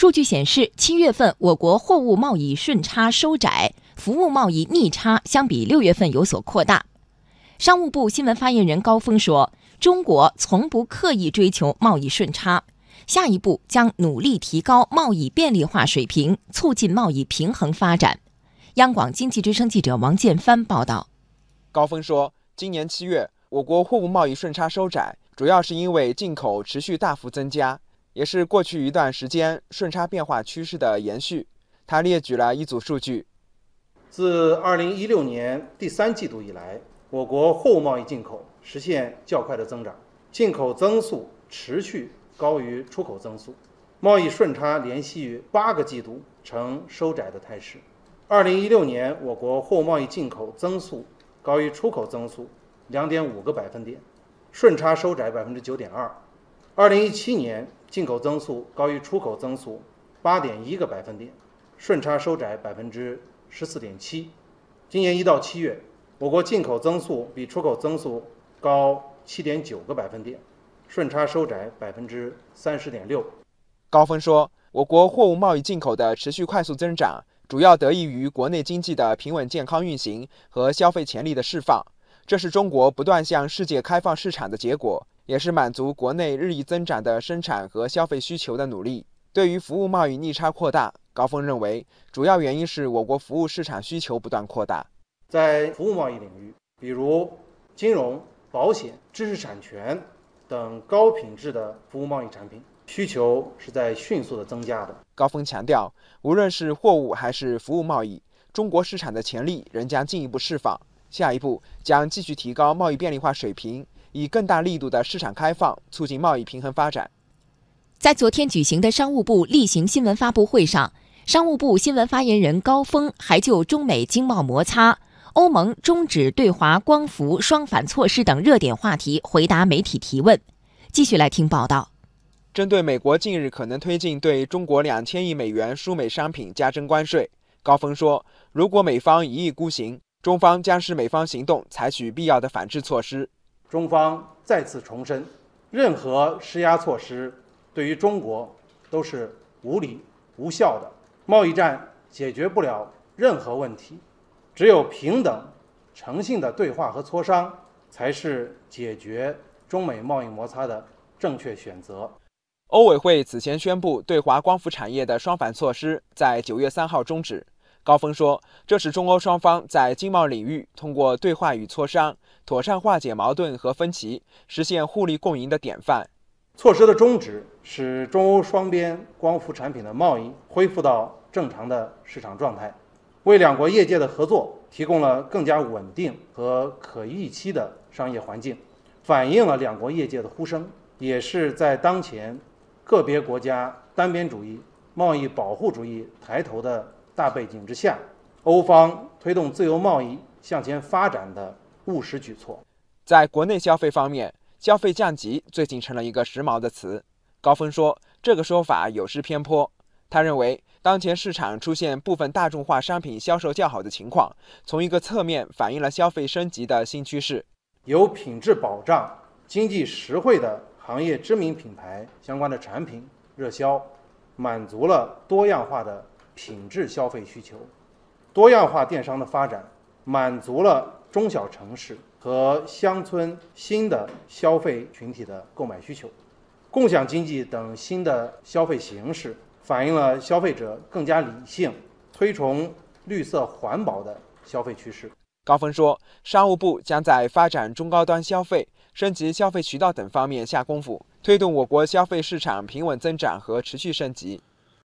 数据显示，七月份我国货物贸易顺差收窄，服务贸易逆差相比六月份有所扩大。商务部新闻发言人高峰说：“中国从不刻意追求贸易顺差，下一步将努力提高贸易便利化水平，促进贸易平衡发展。”央广经济之声记者王建帆报道。高峰说：“今年七月，我国货物贸易顺差收窄，主要是因为进口持续大幅增加。”也是过去一段时间顺差变化趋势的延续。他列举了一组数据：自2016年第三季度以来，我国货物贸易进口实现较快的增长，进口增速持续高于出口增速，贸易顺差连续八个季度呈收窄的态势。2016年，我国货物贸易进口增速高于出口增速2.5个百分点，顺差收窄9.2%。2017年。进口增速高于出口增速八点一个百分点，顺差收窄百分之十四点七。今年一到七月，我国进口增速比出口增速高七点九个百分点，顺差收窄百分之三十点六。高峰说，我国货物贸易进口的持续快速增长，主要得益于国内经济的平稳健康运行和消费潜力的释放，这是中国不断向世界开放市场的结果。也是满足国内日益增长的生产和消费需求的努力。对于服务贸易逆差扩大，高峰认为，主要原因是我国服务市场需求不断扩大。在服务贸易领域，比如金融、保险、知识产权等高品质的服务贸易产品，需求是在迅速的增加的。高峰强调，无论是货物还是服务贸易，中国市场的潜力仍将进一步释放。下一步将继续提高贸易便利化水平。以更大力度的市场开放，促进贸易平衡发展。在昨天举行的商务部例行新闻发布会上，商务部新闻发言人高峰还就中美经贸摩擦、欧盟终止对华光伏双反措施等热点话题回答媒体提问。继续来听报道。针对美国近日可能推进对中国两千亿美元输美商品加征关税，高峰说：“如果美方一意孤行，中方将视美方行动采取必要的反制措施。”中方再次重申，任何施压措施对于中国都是无理无效的。贸易战解决不了任何问题，只有平等、诚信的对话和磋商，才是解决中美贸易摩擦的正确选择。欧委会此前宣布，对华光伏产业的双反措施在九月三号终止。高峰说：“这是中欧双方在经贸领域通过对话与磋商，妥善化解矛盾和分歧，实现互利共赢的典范。措施的终止使中欧双边光伏产品的贸易恢复到正常的市场状态，为两国业界的合作提供了更加稳定和可预期的商业环境，反映了两国业界的呼声，也是在当前个别国家单边主义、贸易保护主义抬头的。”大背景之下，欧方推动自由贸易向前发展的务实举措。在国内消费方面，消费降级最近成了一个时髦的词。高峰说，这个说法有失偏颇。他认为，当前市场出现部分大众化商品销售较好的情况，从一个侧面反映了消费升级的新趋势。有品质保障、经济实惠的行业知名品牌相关的产品热销，满足了多样化的。品质消费需求，多样化电商的发展，满足了中小城市和乡村新的消费群体的购买需求。共享经济等新的消费形式，反映了消费者更加理性、推崇绿色环保的消费趋势。高峰说，商务部将在发展中高端消费、升级消费渠道等方面下功夫，推动我国消费市场平稳增长和持续升级。